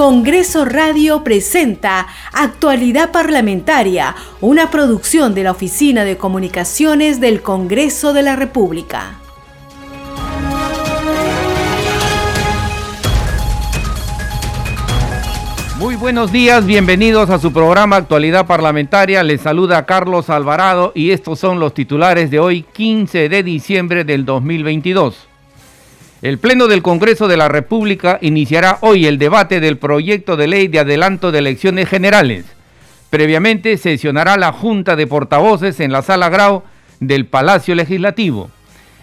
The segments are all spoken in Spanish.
Congreso Radio presenta Actualidad Parlamentaria, una producción de la Oficina de Comunicaciones del Congreso de la República. Muy buenos días, bienvenidos a su programa Actualidad Parlamentaria. Les saluda Carlos Alvarado y estos son los titulares de hoy, 15 de diciembre del 2022. El Pleno del Congreso de la República iniciará hoy el debate del proyecto de ley de adelanto de elecciones generales. Previamente sesionará la Junta de Portavoces en la Sala Grau del Palacio Legislativo.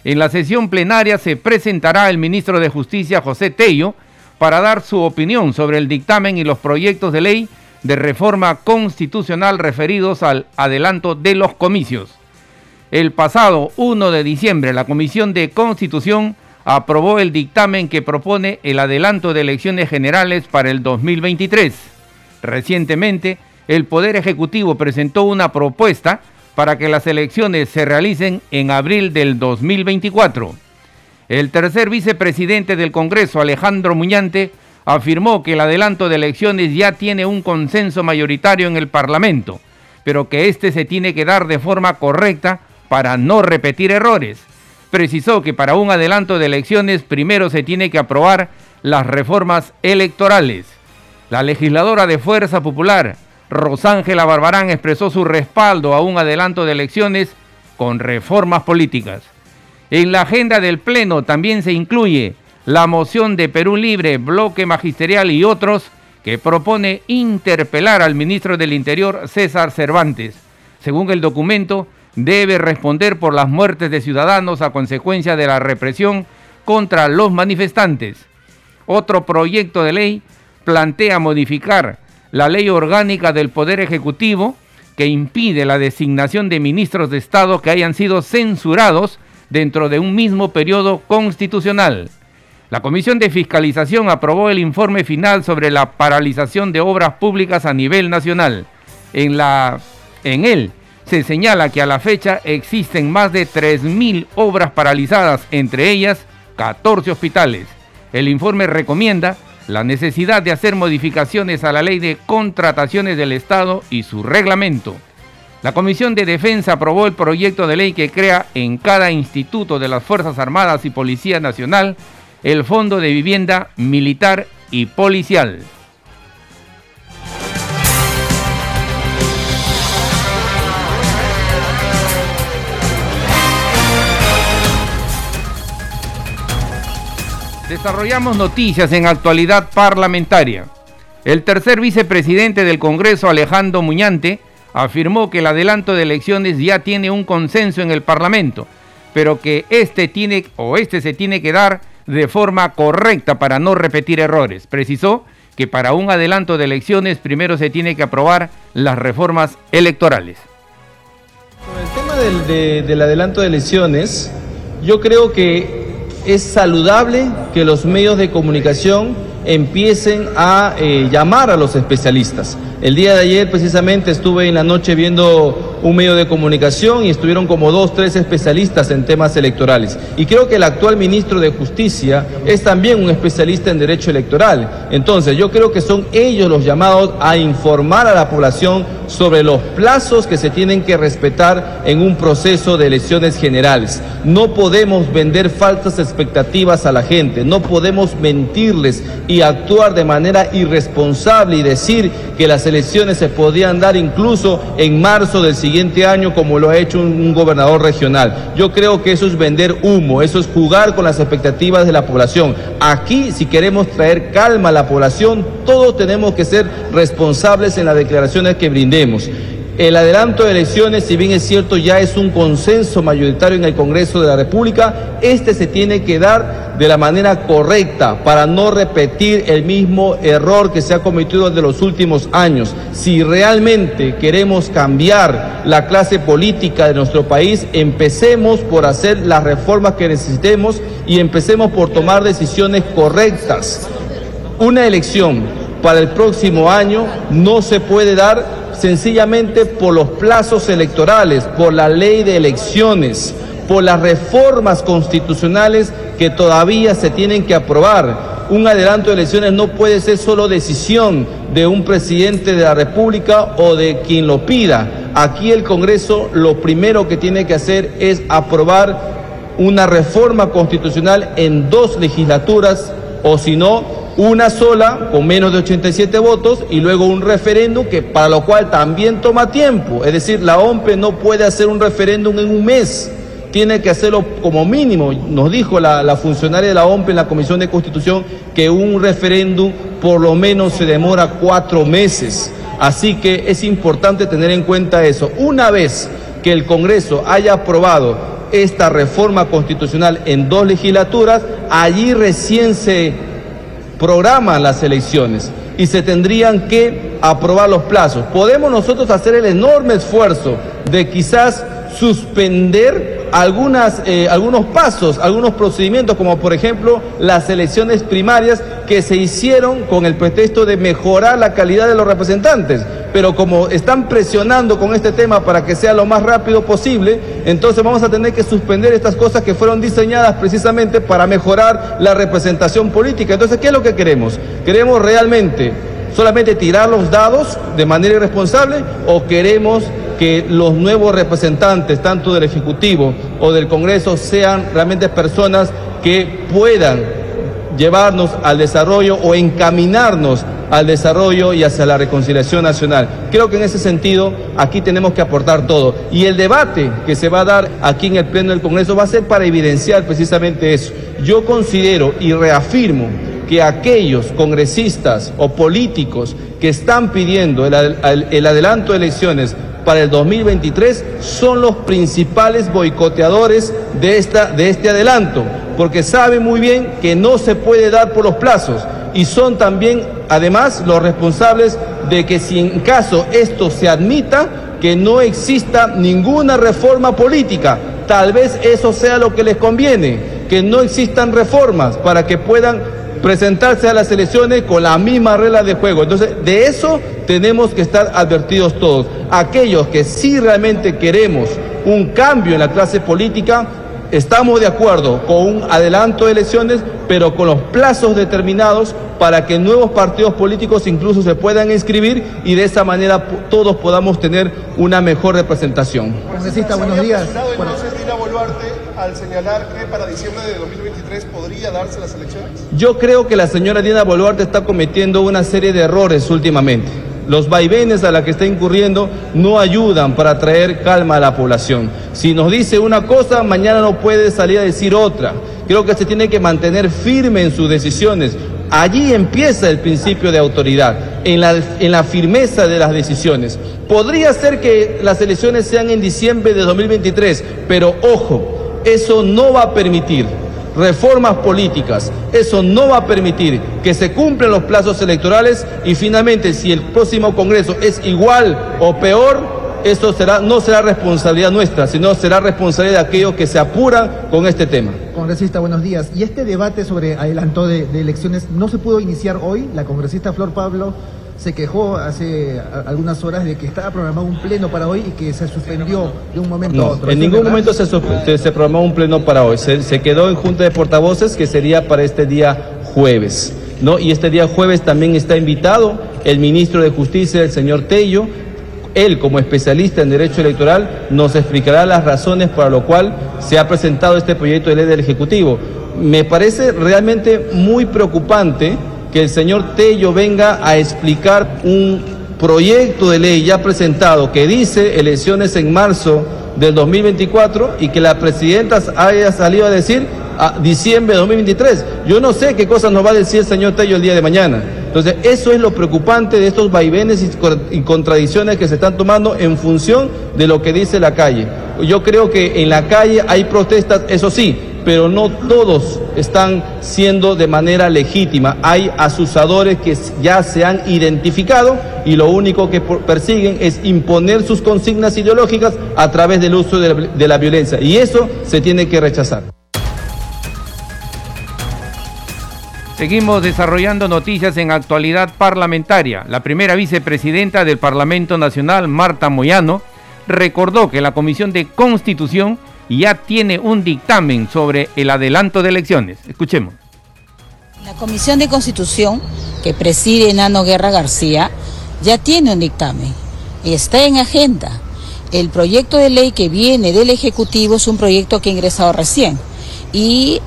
En la sesión plenaria se presentará el ministro de Justicia José Tello para dar su opinión sobre el dictamen y los proyectos de ley de reforma constitucional referidos al adelanto de los comicios. El pasado 1 de diciembre la Comisión de Constitución aprobó el dictamen que propone el adelanto de elecciones generales para el 2023. Recientemente, el Poder Ejecutivo presentó una propuesta para que las elecciones se realicen en abril del 2024. El tercer vicepresidente del Congreso, Alejandro Muñante, afirmó que el adelanto de elecciones ya tiene un consenso mayoritario en el Parlamento, pero que éste se tiene que dar de forma correcta para no repetir errores precisó que para un adelanto de elecciones primero se tiene que aprobar las reformas electorales. La legisladora de Fuerza Popular, Rosángela Barbarán, expresó su respaldo a un adelanto de elecciones con reformas políticas. En la agenda del Pleno también se incluye la moción de Perú Libre, Bloque Magisterial y otros que propone interpelar al ministro del Interior, César Cervantes. Según el documento, debe responder por las muertes de ciudadanos a consecuencia de la represión contra los manifestantes. Otro proyecto de ley plantea modificar la ley orgánica del Poder Ejecutivo que impide la designación de ministros de Estado que hayan sido censurados dentro de un mismo periodo constitucional. La Comisión de Fiscalización aprobó el informe final sobre la paralización de obras públicas a nivel nacional. En, la, en él se señala que a la fecha existen más de 3.000 obras paralizadas, entre ellas 14 hospitales. El informe recomienda la necesidad de hacer modificaciones a la ley de contrataciones del Estado y su reglamento. La Comisión de Defensa aprobó el proyecto de ley que crea en cada instituto de las Fuerzas Armadas y Policía Nacional el Fondo de Vivienda Militar y Policial. Desarrollamos noticias en actualidad parlamentaria. El tercer vicepresidente del Congreso, Alejandro Muñante, afirmó que el adelanto de elecciones ya tiene un consenso en el Parlamento, pero que este tiene o este se tiene que dar de forma correcta para no repetir errores. Precisó que para un adelanto de elecciones primero se tiene que aprobar las reformas electorales. Con el tema del adelanto de elecciones, yo creo que es saludable que los medios de comunicación empiecen a eh, llamar a los especialistas. El día de ayer precisamente estuve en la noche viendo un medio de comunicación y estuvieron como dos, tres especialistas en temas electorales. Y creo que el actual ministro de Justicia es también un especialista en derecho electoral. Entonces yo creo que son ellos los llamados a informar a la población sobre los plazos que se tienen que respetar en un proceso de elecciones generales. No podemos vender falsas expectativas a la gente, no podemos mentirles y actuar de manera irresponsable y decir que las elecciones se podían dar incluso en marzo del siguiente año como lo ha hecho un, gobernador regional. Yo creo que eso es vender humo, eso es jugar con las expectativas de la población. Aquí, si queremos traer calma a la población, todos tenemos que ser responsables en las declaraciones que brindemos. El adelanto de elecciones, si bien es cierto, ya es un consenso mayoritario en el Congreso de la República, este se tiene que dar de la manera correcta para no repetir el mismo error que se ha cometido desde los últimos años. Si realmente queremos cambiar la clase política de nuestro país, empecemos por hacer las reformas que necesitemos y empecemos por tomar decisiones correctas. Una elección para el próximo año no se puede dar sencillamente por los plazos electorales, por la ley de elecciones, por las reformas constitucionales que todavía se tienen que aprobar. un adelanto de elecciones no puede ser solo decisión de un presidente de la República o de quien lo pida. Aquí el Congreso lo primero que tiene que hacer es aprobar una reforma constitucional en dos legislaturas o si no, una sola con menos de 87 votos y luego un referéndum que para lo cual también toma tiempo. Es decir, la OMPE no puede hacer un referéndum en un mes tiene que hacerlo como mínimo. Nos dijo la, funcionaria de la OMP en la Comisión de Constitución que un referéndum por lo menos se demora cuatro meses. Así que es importante tener en cuenta eso. Una vez que el Congreso haya aprobado esta reforma constitucional en dos legislaturas, allí recién se programan las elecciones y se tendrían que aprobar los plazos. Podemos nosotros hacer el enorme esfuerzo de quizás suspender algunas, eh, algunos pasos, algunos procedimientos, como por ejemplo las elecciones primarias que se hicieron con el pretexto de mejorar la calidad de los representantes. Pero como están presionando con este tema para que sea lo más rápido posible, entonces vamos a tener que suspender estas cosas que fueron diseñadas precisamente para mejorar la representación política. Entonces, ¿qué es lo que queremos? Queremos realmente solamente tirar los dados de manera irresponsable o queremos que los nuevos representantes, tanto del Ejecutivo o del Congreso, sean realmente personas que puedan llevarnos al desarrollo o encaminarnos al desarrollo y hacia la reconciliación nacional. Creo que en ese sentido aquí tenemos que aportar todo. Y el debate que se va a dar aquí en el Pleno del Congreso va a ser para evidenciar precisamente eso. Yo considero y reafirmo que aquellos congresistas o políticos que están pidiendo el, adelanto de elecciones para el 2023 son los principales boicoteadores de, esta, de este adelanto, porque saben muy bien que no se puede dar por los plazos y son también, además, los responsables de que si en caso esto se admita, que no exista ninguna reforma política. Tal vez eso sea lo que les conviene, que no existan reformas para que puedan presentarse a las elecciones con la misma regla de juego. Entonces, de eso tenemos que estar advertidos todos. Aquellos que sí realmente queremos un cambio en la clase política, estamos de acuerdo con un adelanto de elecciones, pero con los plazos determinados para que nuevos partidos políticos incluso se puedan inscribir y de esa manera todos podamos tener una mejor representación. buenos días al señalar que para diciembre de 2023 podría darse las elecciones? Yo creo que la señora Dina Boluarte está cometiendo una serie de errores últimamente. Los vaivenes a la que está incurriendo no ayudan para traer calma a la población. Si nos dice una cosa, mañana no puede salir a decir otra. Creo que se tiene que mantener firme en sus decisiones. Allí empieza el principio de autoridad, en la, en la, firmeza de las decisiones. Podría ser que las elecciones sean en diciembre de 2023, pero ojo, eso no va a permitir reformas políticas, eso no va a permitir que se cumplan los plazos electorales y finalmente si el próximo Congreso es igual o peor, eso será, no será responsabilidad nuestra, sino será responsabilidad de aquellos que se apuran con este tema. Congresista, buenos días. Y este debate sobre adelanto de elecciones no se pudo iniciar hoy. La congresista Flor Pablo se quejó hace algunas horas de que estaba programado un pleno para hoy y que se suspendió de un momento a otro. En ningún momento se, se, programó un pleno para hoy. Se, quedó en junta de portavoces que sería para este día jueves. ¿no? Y este día jueves también está invitado el ministro de Justicia, el señor Tello. Él, como especialista en derecho electoral, nos explicará las razones para lo cual se ha presentado este proyecto de ley del Ejecutivo. Me parece realmente muy preocupante que el señor Tello venga a explicar un proyecto de ley ya presentado que dice elecciones en marzo del 2024 y que la presidenta haya salido a decir a diciembre de 2023. Yo no sé qué cosas nos va a decir el señor Tello el día de mañana. Entonces, eso es lo preocupante de estos vaivenes y contradicciones que se están tomando en función de lo que dice la calle. Yo creo que en la calle hay protestas, eso sí, pero no todos están siendo de manera legítima. Hay asusadores que ya se han identificado y lo único que persiguen es imponer sus consignas ideológicas a través del uso de la, violencia. Y eso se tiene que rechazar. Seguimos desarrollando noticias en actualidad parlamentaria. La primera vicepresidenta del Parlamento Nacional, Marta Moyano, recordó que la Comisión de Constitución ya tiene un dictamen sobre el adelanto de elecciones. Escuchemos. La Comisión de Constitución, que preside Nano Guerra García, ya tiene un dictamen y está en agenda. El proyecto de ley que viene del Ejecutivo es un proyecto que ha ingresado recién y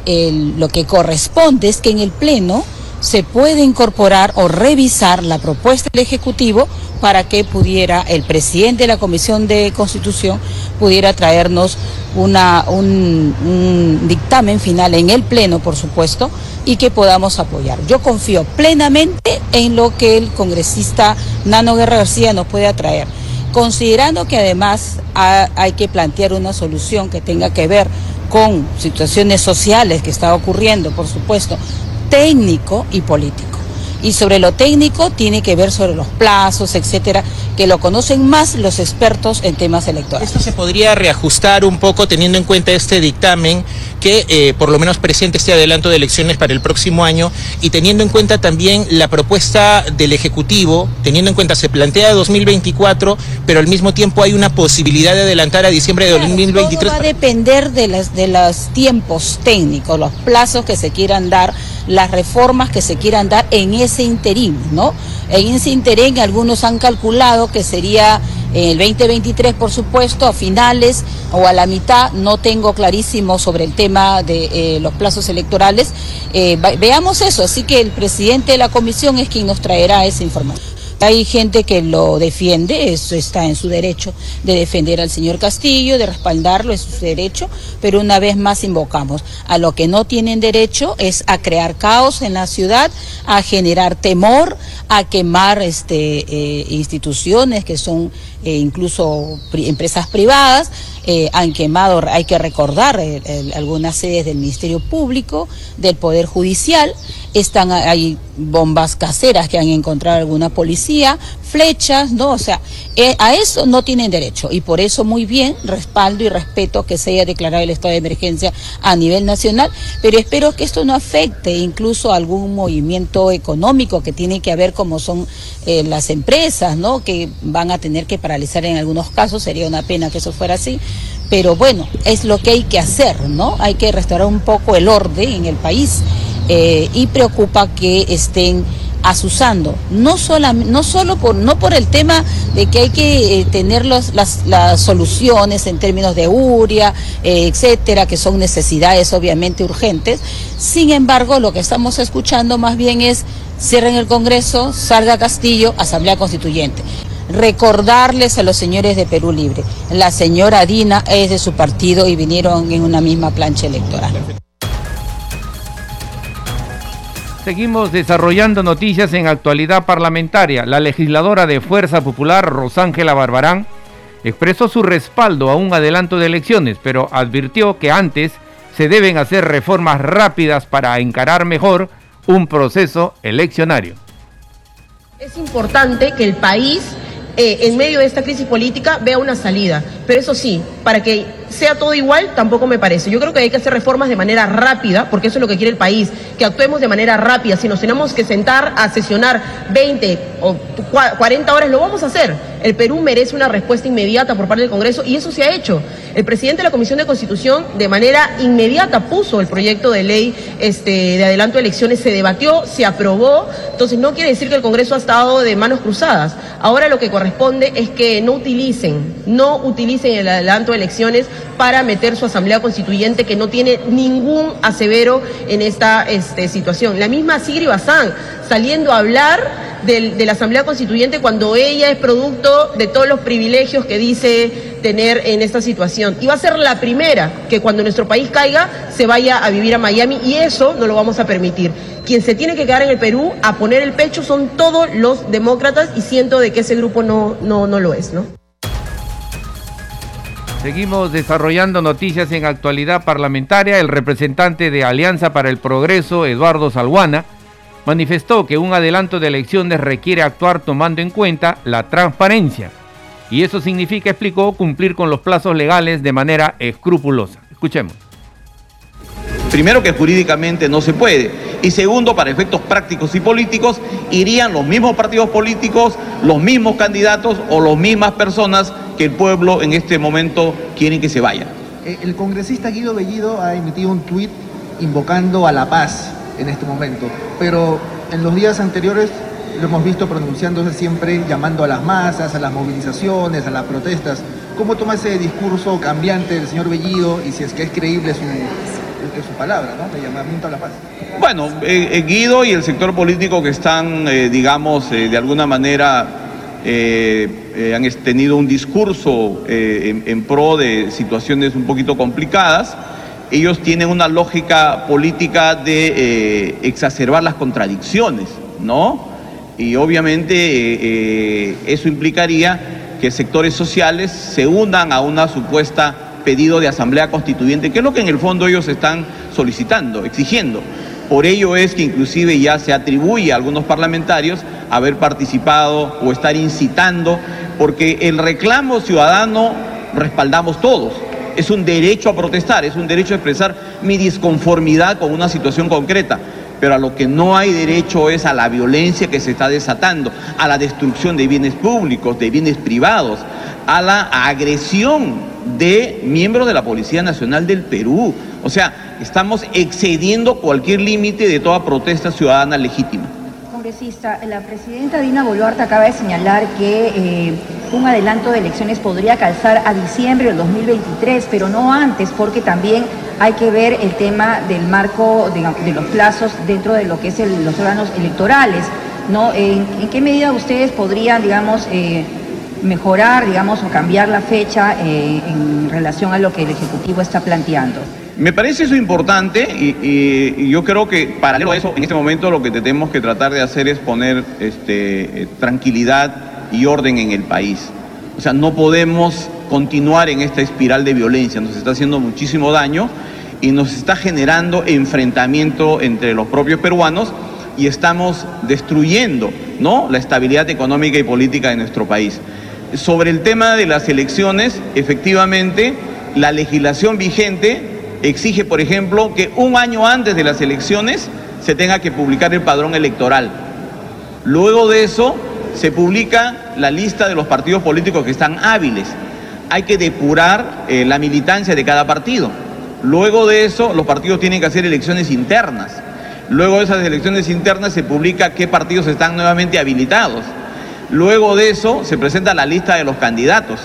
lo que corresponde es que en el Pleno se puede incorporar o revisar la propuesta del Ejecutivo para que pudiera el presidente de la Comisión de Constitución pudiera traernos una, un, dictamen final en el Pleno, por supuesto, y que podamos apoyar. Yo confío plenamente en lo que el congresista Nano Guerra García nos puede traer, considerando que además hay que plantear una solución que tenga que ver con situaciones sociales que está ocurriendo, por supuesto, técnico y político. Y sobre lo técnico tiene que ver sobre los plazos, etcétera, que lo conocen más los expertos en temas electorales. Esto se podría reajustar un poco teniendo en cuenta este dictamen que eh, por lo menos presente este adelanto de elecciones para el próximo año y teniendo en cuenta también la propuesta del Ejecutivo, teniendo en cuenta se plantea 2024, pero al mismo tiempo hay una posibilidad de adelantar a diciembre de 2023. Todo va a depender de, las, de los tiempos técnicos, los plazos que se quieran dar, las reformas que se quieran dar en ese interín, ¿no? En ese interín algunos han calculado que sería el 2023, por supuesto, a finales o a la mitad, no tengo clarísimo sobre el tema de eh, los plazos electorales. Eh, veamos eso, así que el presidente de la comisión es quien nos traerá esa información. Hay gente que lo defiende, eso está en su derecho de defender al señor Castillo, de respaldarlo, es su derecho, pero una vez más invocamos a lo que no tienen derecho es a crear caos en la ciudad, a generar temor, a quemar este, eh, instituciones que son eh, incluso empresas privadas, eh, han quemado, hay que recordar, eh, algunas sedes del Ministerio Público, del Poder Judicial, están hay bombas caseras que han encontrado alguna policía, flechas, ¿no? O sea, a eso no tienen derecho y por eso muy bien respaldo y respeto que se haya declarado el estado de emergencia a nivel nacional, pero espero que esto no afecte incluso algún movimiento económico que tiene que ver como son las empresas, ¿no? Que van a tener que paralizar en algunos casos, sería una pena que eso fuera así, pero bueno, es lo que hay que hacer, ¿no? Hay que restaurar un poco el orden en el país eh, y preocupa que estén asusando, no, sola, no solo por, no por el tema de que hay que eh, tener las, las, soluciones en términos de URIA, eh, etcétera, que son necesidades obviamente urgentes. Sin embargo, lo que estamos escuchando más bien es cierren el Congreso, salga Castillo, Asamblea Constituyente recordarles a los señores de Perú Libre. La señora Dina es de su partido y vinieron en una misma plancha electoral. Seguimos desarrollando noticias en actualidad parlamentaria. La legisladora de Fuerza Popular, Rosángela Barbarán, expresó su respaldo a un adelanto de elecciones, pero advirtió que antes se deben hacer reformas rápidas para encarar mejor un proceso eleccionario. Es importante que el país eh, en medio de esta crisis política vea una salida. Pero eso sí, para que sea todo igual, tampoco me parece. Yo creo que hay que hacer reformas de manera rápida, porque eso es lo que quiere el país, que actuemos de manera rápida. Si nos tenemos que sentar a sesionar 20 o 40 horas, lo vamos a hacer. El Perú merece una respuesta inmediata por parte del Congreso y eso se ha hecho. El presidente de la Comisión de Constitución de manera inmediata puso el proyecto de ley este, de adelanto de elecciones, se debatió, se aprobó, entonces no quiere decir que el Congreso ha estado de manos cruzadas. Ahora lo que corresponde es que no utilicen, no utilicen el adelanto de elecciones para meter su asamblea constituyente que no tiene ningún asevero en esta este, situación. La misma Sigri Bazán saliendo a hablar de la Asamblea Constituyente cuando ella es producto de todos los privilegios que dice tener en esta situación. Y va a ser la primera que cuando nuestro país caiga se vaya a vivir a Miami y eso no lo vamos a permitir. Quien se tiene que quedar en el Perú a poner el pecho son todos los demócratas y siento de que ese grupo no, no, no lo es, ¿no? Seguimos desarrollando noticias en actualidad parlamentaria. El representante de Alianza para el Progreso, Eduardo Salguana, manifestó que un adelanto de elecciones requiere actuar tomando en cuenta la transparencia. Y eso significa, explicó, cumplir con los plazos legales de manera escrupulosa. Escuchemos. Primero que jurídicamente no se puede. Y segundo, para efectos prácticos y políticos, irían los mismos partidos políticos, los mismos candidatos o las mismas personas que el pueblo en este momento quiere que se vayan. Eh, el congresista Guido Bellido ha emitido un tuit invocando a la paz. en este momento. Pero en los días anteriores lo hemos visto pronunciándose siempre llamando a las masas, a las movilizaciones, a las protestas. ¿Cómo toma ese discurso cambiante del señor Bellido y si es que es creíble su, su palabra, ¿no? de llamamiento a la paz? Bueno, eh, eh, Guido y el sector político que están, eh, digamos, de alguna manera han tenido un discurso en pro de situaciones un poquito complicadas ellos tienen una lógica política de exacerbar las contradicciones, ¿no? Y obviamente eso implicaría que sectores sociales se unan a una supuesta pedido de asamblea constituyente, que es lo que en el fondo ellos están solicitando, exigiendo. Por ello es que inclusive ya se atribuye a algunos parlamentarios haber participado o estar incitando, porque el reclamo ciudadano respaldamos todos. Es un derecho a protestar, es un derecho a expresar mi disconformidad con una situación concreta pero a lo que no hay derecho es a la violencia que se está desatando, a la destrucción de bienes públicos, de bienes privados, a la agresión de miembros de la Policía Nacional del Perú. O sea, estamos excediendo cualquier límite de toda protesta ciudadana legítima. Congresista, la presidenta Dina Boluarte acaba de señalar que eh, un adelanto de elecciones podría calzar a diciembre del 2023, pero no antes, porque también hay que ver el tema del marco de, los plazos dentro de lo que es los órganos electorales. ¿no? ¿En, qué medida ustedes podrían, digamos, eh, mejorar, digamos, o cambiar la fecha eh, en relación a lo que el Ejecutivo está planteando? Me parece eso importante y, yo creo que paralelo a eso, en este momento lo que tenemos que tratar de hacer es poner este, eh, tranquilidad y orden en el país. O sea, no podemos continuar en esta espiral de violencia, nos está haciendo muchísimo daño y nos está generando enfrentamiento entre los propios peruanos y estamos destruyendo ¿no? la estabilidad económica y política de nuestro país. Sobre el tema de las elecciones, efectivamente, la legislación vigente exige, por ejemplo, que un año antes de las elecciones se tenga que publicar el padrón electoral. Luego de eso, se publica la lista de los partidos políticos que están hábiles. Hay que depurar eh, la militancia de cada partido. Luego de eso, los partidos tienen que hacer elecciones internas. Luego de esas elecciones internas se publica qué partidos están nuevamente habilitados. Luego de eso se presenta la lista de los candidatos.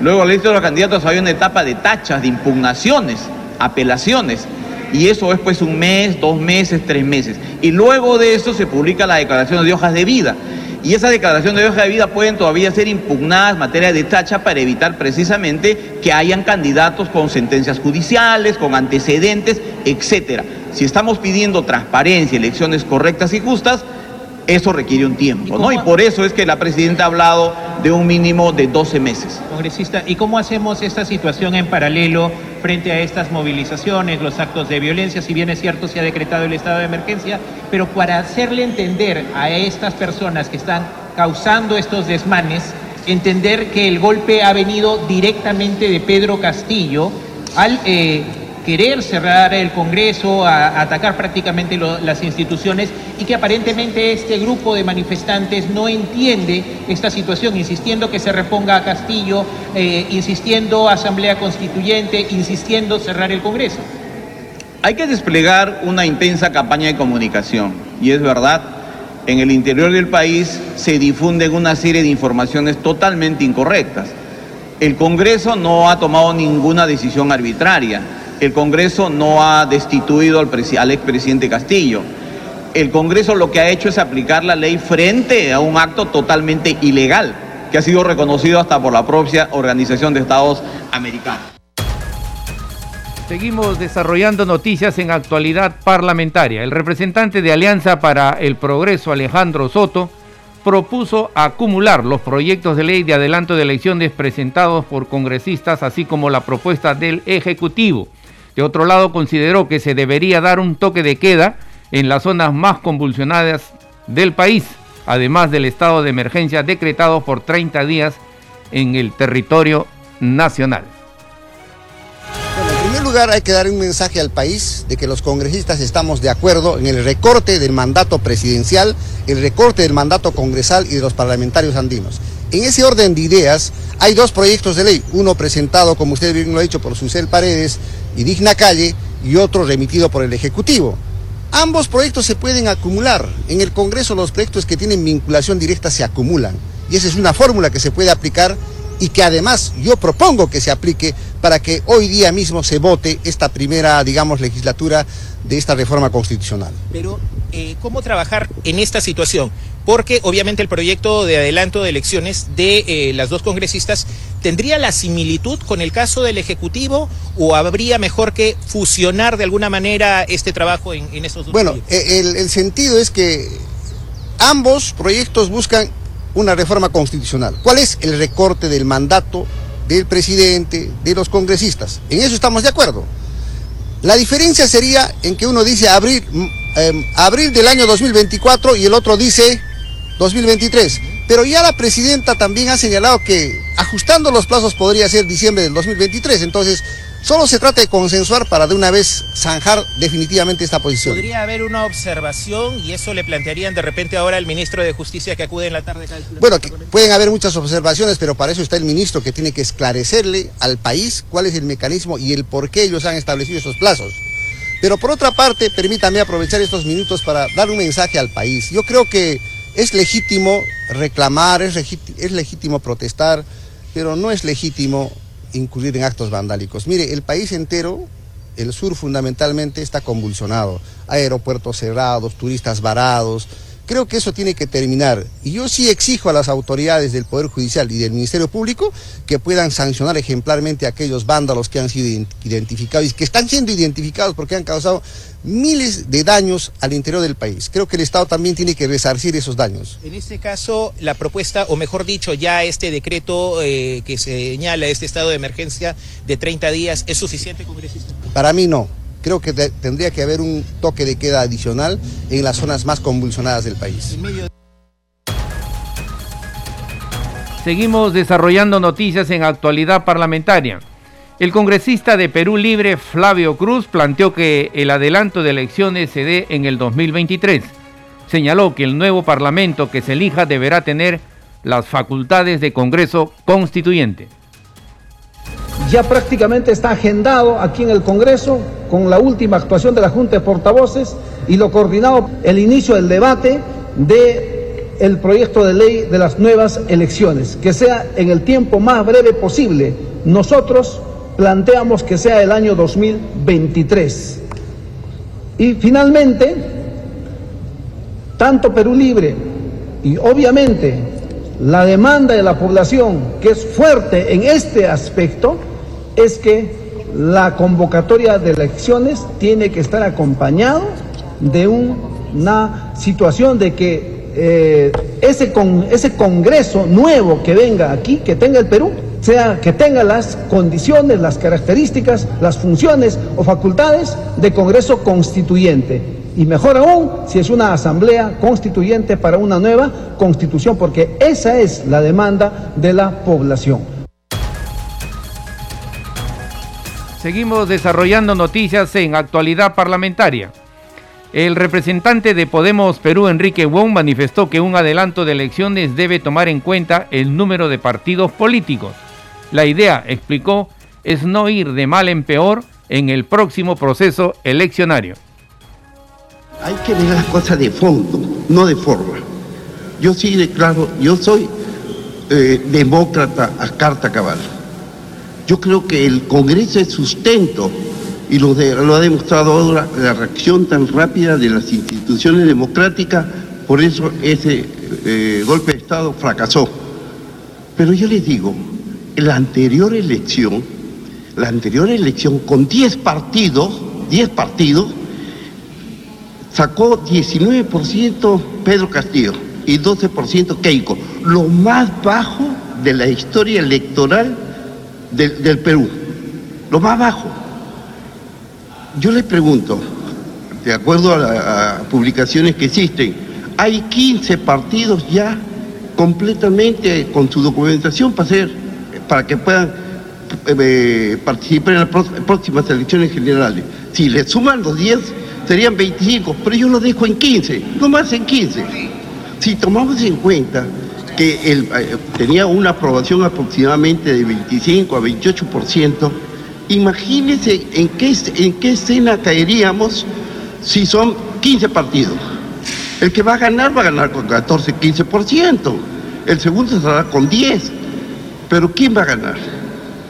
Luego la lista de los candidatos hay una etapa de tachas, de impugnaciones, apelaciones. Y eso es pues un mes, dos meses, tres meses. Y luego de eso se publica la declaración de hojas de vida. Y esa declaración de hoja de vida pueden todavía ser impugnadas en materia de tacha para evitar precisamente que hayan candidatos con sentencias judiciales, con antecedentes, etcétera. Si estamos pidiendo transparencia, elecciones correctas y justas, eso requiere un tiempo, ¿no? Y por eso es que la presidenta ha hablado de un mínimo de 12 meses. Congresista, ¿y cómo hacemos esta situación en paralelo frente a estas movilizaciones, los actos de violencia? Si bien es cierto, se ha decretado el estado de emergencia, pero para hacerle entender a estas personas que están causando estos desmanes, entender que el golpe ha venido directamente de Pedro Castillo al eh, querer cerrar el Congreso, a, atacar prácticamente las instituciones y que aparentemente este grupo de manifestantes no entiende esta situación, insistiendo que se reponga a Castillo, eh, insistiendo Asamblea Constituyente, insistiendo cerrar el Congreso. Hay que desplegar una intensa campaña de comunicación y es verdad, en el interior del país se difunden una serie de informaciones totalmente incorrectas. El Congreso no ha tomado ninguna decisión arbitraria el Congreso no ha destituido al, expresidente Castillo. El Congreso lo que ha hecho es aplicar la ley frente a un acto totalmente ilegal, que ha sido reconocido hasta por la propia Organización de Estados Americanos. Seguimos desarrollando noticias en actualidad parlamentaria. El representante de Alianza para el Progreso, Alejandro Soto, propuso acumular los proyectos de ley de adelanto de elecciones presentados por congresistas, así como la propuesta del Ejecutivo. De otro lado, consideró que se debería dar un toque de queda en las zonas más convulsionadas del país, además del estado de emergencia decretado por 30 días en el territorio nacional. Bueno, en primer lugar hay que dar un mensaje al país de que los congresistas estamos de acuerdo en el recorte del mandato presidencial, el recorte del mandato congresal y de los parlamentarios andinos. En ese orden de ideas hay dos proyectos de ley, uno presentado, como usted bien lo ha dicho, por Susel Paredes y Digna Calle y otro remitido por el Ejecutivo. Ambos proyectos se pueden acumular. En el Congreso los proyectos que tienen vinculación directa se acumulan. Y esa es una fórmula que se puede aplicar y que además yo propongo que se aplique para que hoy día mismo se vote esta primera, digamos, legislatura de esta reforma constitucional. Pero, eh, ¿cómo trabajar en esta situación? Porque obviamente el proyecto de adelanto de elecciones de eh, las dos congresistas tendría la similitud con el caso del Ejecutivo o habría mejor que fusionar de alguna manera este trabajo en, en estos dos Bueno, proyectos? el, el sentido es que ambos proyectos buscan una reforma constitucional. ¿Cuál es el recorte del mandato del presidente, de los congresistas? En eso estamos de acuerdo. La diferencia sería en que uno dice abril, mm, eh, abril del año 2024 y el otro dice 2023. Pero ya la presidenta también ha señalado que ajustando los plazos podría ser diciembre del 2023. Entonces, solo se trata de consensuar para de una vez zanjar definitivamente esta posición. ¿Podría haber una observación y eso le plantearían de repente ahora al ministro de Justicia que acude en la tarde? Bueno, que pueden haber muchas observaciones, pero para eso está el ministro que tiene que esclarecerle al país cuál es el mecanismo y el por qué ellos han establecido esos plazos. Pero por otra parte, permítame aprovechar estos minutos para dar un mensaje al país. Yo creo que es legítimo reclamar, es, legít- es legítimo protestar, pero no es legítimo incurrir en actos vandálicos. Mire, el país entero, el sur fundamentalmente, está convulsionado. Aeropuertos cerrados, turistas varados. Creo que eso tiene que terminar. Y yo sí exijo a las autoridades del Poder Judicial y del Ministerio Público que puedan sancionar ejemplarmente a aquellos vándalos que han sido ident- identificados y que están siendo identificados porque han causado miles de daños al interior del país. Creo que el Estado también tiene que resarcir esos daños. En este caso, la propuesta, o mejor dicho, ya este decreto eh, que señala este estado de emergencia de 30 días, ¿es suficiente, congresista? Para mí no. Creo que te- tendría que haber un toque de queda adicional en las zonas más convulsionadas del país. Seguimos desarrollando noticias en actualidad parlamentaria. El congresista de Perú Libre, Flavio Cruz, planteó que el adelanto de elecciones se dé en el 2023. Señaló que el nuevo parlamento que se elija deberá tener las facultades de Congreso Constituyente. ya prácticamente está agendado aquí en el Congreso con la última actuación de la Junta de Portavoces y lo coordinado el inicio del debate de el proyecto de ley de las nuevas elecciones, que sea en el tiempo más breve posible. Nosotros planteamos que sea el año 2023. Y finalmente, tanto Perú Libre y obviamente la demanda de la población, que es fuerte en este aspecto, es que la convocatoria de elecciones tiene que estar acompañado de un- una situación de que eh, ese, con, ese Congreso nuevo que venga aquí, que tenga el Perú, sea que tenga las condiciones, las características, las funciones o facultades de Congreso constituyente. Y mejor aún si es una asamblea constituyente para una nueva constitución, porque esa es la demanda de la población. Seguimos desarrollando noticias en actualidad parlamentaria. El representante de Podemos Perú, Enrique Wong, manifestó que un adelanto de elecciones debe tomar en cuenta el número de partidos políticos. La idea, explicó, es no ir de mal en peor en el próximo proceso eleccionario. Hay que ver las cosas de fondo, no de forma. Yo sí declaro, yo soy eh, demócrata a carta cabal. Yo creo que el Congreso es sustento y lo, ha demostrado ahora la reacción tan rápida de las instituciones democráticas, por eso ese eh, golpe de Estado fracasó. Pero yo les digo, la anterior elección, la anterior elección con 10 partidos, 10 partidos, sacó 19% Pedro Castillo y 12% Keiko, lo más bajo de la historia electoral del, Perú, lo más bajo. Yo les pregunto, de acuerdo a, la- publicaciones que existen, hay 15 partidos ya completamente con su documentación para hacer, para que puedan eh, participar en las pró- próximas elecciones generales. Si le suman los 10, serían 25, pero yo lo dejo en 15, no más en 15. Si tomamos en cuenta que eh, tenía una aprobación aproximadamente de 25 a 28%, imagínense en qué, en qué escena caeríamos si son 15 partidos. El que va a ganar va a ganar con 14, 15%. El segundo estará con 10. Pero ¿quién va a ganar?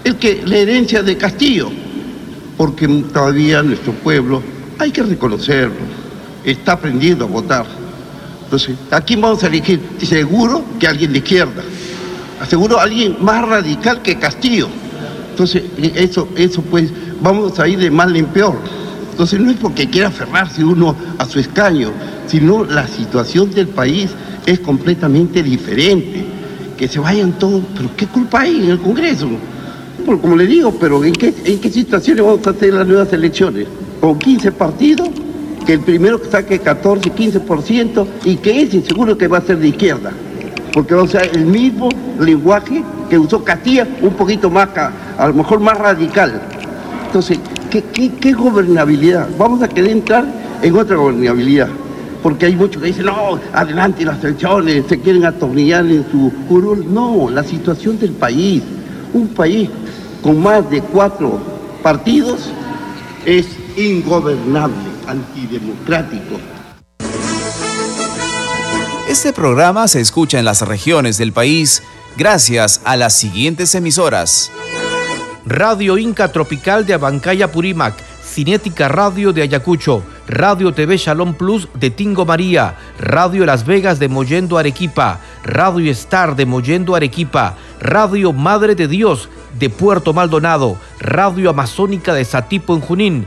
El que la herencia de Castillo. Porque todavía nuestro pueblo, hay que reconocerlo, está aprendiendo a votar. Entonces, ¿a quién vamos a elegir? Seguro que alguien de izquierda. Seguro alguien más radical que Castillo. Entonces, eso, eso pues, vamos a ir de mal en peor. Entonces no es porque quiera aferrarse uno a su escaño, sino la situación del país es completamente diferente. Que se vayan todos, pero ¿qué culpa hay en el Congreso? como le digo, pero ¿en qué, ¿en qué situaciones vamos a hacer las nuevas elecciones? ¿Con 15 partidos? Que el primero que saque 14, 15% y que ese seguro que va a ser de izquierda. Porque va a usar el mismo lenguaje que usó Castilla, un poquito más, a lo mejor más radical. Entonces, ¿qué, gobernabilidad? Vamos a querer entrar en otra gobernabilidad. Porque hay muchos que dicen, no, adelante las elecciones, se quieren atornillar en su curul. No, la situación del país, un país con más de cuatro partidos, es ingobernable, antidemocrático. Este programa se escucha en las regiones del país gracias a las siguientes emisoras. Radio Inca Tropical de Abancaya Purímac, Cinética Radio de Ayacucho, Radio TV Shalom Plus de Tingo María, Radio Las Vegas de Mollendo Arequipa, Radio Star de Mollendo Arequipa, Radio Madre de Dios de Puerto Maldonado, Radio Amazónica de Satipo en Junín,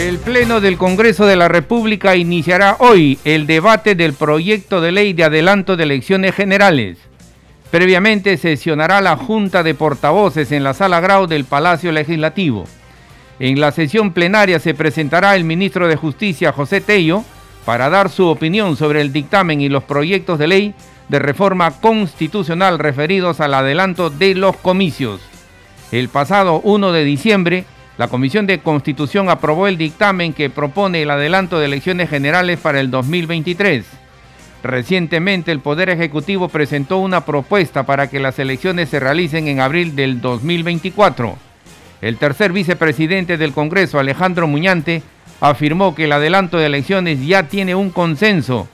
El Pleno del Congreso de la República iniciará hoy el debate del proyecto de ley de adelanto de elecciones generales. Previamente sesionará la Junta de Portavoces en la Sala Grau del Palacio Legislativo. En la sesión plenaria se presentará el ministro de Justicia, José Tello, para dar su opinión sobre el dictamen y los proyectos de ley de reforma constitucional referidos al adelanto de los comicios. El pasado 1 de diciembre, la Comisión de Constitución aprobó el dictamen que propone el adelanto de elecciones generales para el 2023. Recientemente el Poder Ejecutivo presentó una propuesta para que las elecciones se realicen en abril del 2024. El tercer vicepresidente del Congreso, Alejandro Muñante, afirmó que el adelanto de elecciones ya tiene un consenso,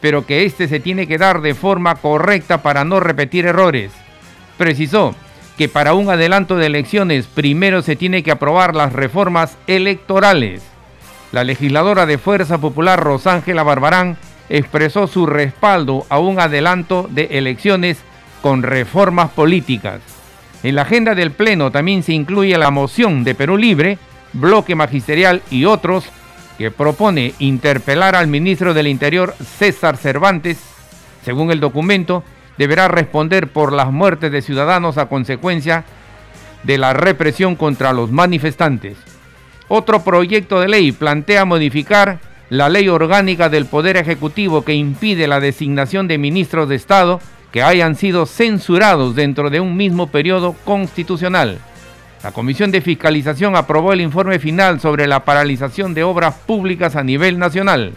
pero que este se tiene que dar de forma correcta para no repetir errores. Precisó que para un adelanto de elecciones primero se tiene que aprobar las reformas electorales. La legisladora de Fuerza Popular, Rosángela Barbarán, expresó su respaldo a un adelanto de elecciones con reformas políticas. En la agenda del Pleno también se incluye la moción de Perú Libre, Bloque Magisterial y otros que propone interpelar al ministro del Interior César Cervantes. Según el documento, deberá responder por las muertes de ciudadanos a consecuencia de la represión contra los manifestantes. Otro proyecto de ley plantea modificar la ley orgánica del Poder Ejecutivo que impide la designación de ministros de Estado que hayan sido censurados dentro de un mismo periodo constitucional. La Comisión de Fiscalización aprobó el informe final sobre la paralización de obras públicas a nivel nacional.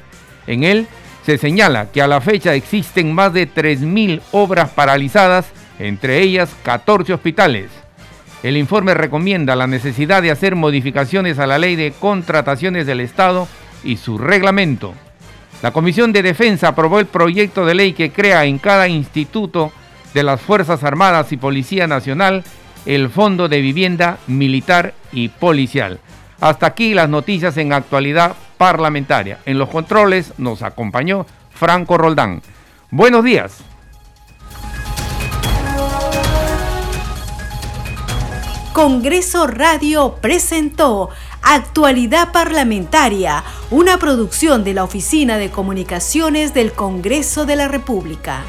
En él se señala que a la fecha existen más de 3.000 obras paralizadas, entre ellas 14 hospitales. El informe recomienda la necesidad de hacer modificaciones a la ley de contrataciones del Estado y su reglamento. La Comisión de Defensa aprobó el proyecto de ley que crea en cada instituto de las Fuerzas Armadas y Policía Nacional el Fondo de Vivienda Militar y Policial. Hasta aquí las noticias en actualidad parlamentaria. En los controles nos acompañó Franco Roldán. Buenos días. Congreso Radio presentó Actualidad Parlamentaria, una producción de la Oficina de Comunicaciones del Congreso de la República.